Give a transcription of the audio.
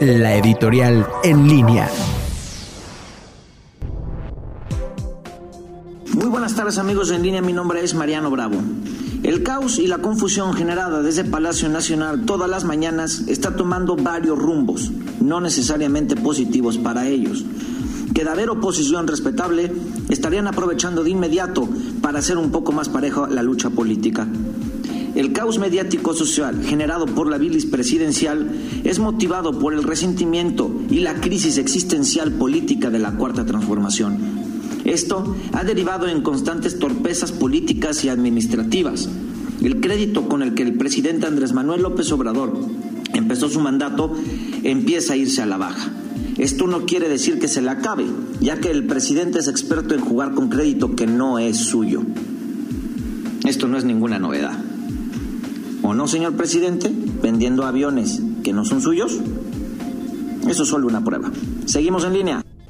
la editorial en línea. Muy buenas tardes amigos en línea, mi nombre es Mariano Bravo. El caos y la confusión generada desde Palacio Nacional todas las mañanas está tomando varios rumbos, no necesariamente positivos para ellos. Que oposición respetable, estarían aprovechando de inmediato para hacer un poco más pareja la lucha política. El caos mediático social generado por la bilis presidencial es motivado por el resentimiento y la crisis existencial política de la Cuarta Transformación. Esto ha derivado en constantes torpezas políticas y administrativas. El crédito con el que el presidente Andrés Manuel López Obrador empezó su mandato empieza a irse a la baja. Esto no quiere decir que se le acabe, ya que el presidente es experto en jugar con crédito que no es suyo. Esto no es ninguna novedad. ¿O no, señor presidente? Vendiendo aviones que no son suyos. Eso es solo una prueba. Seguimos en línea.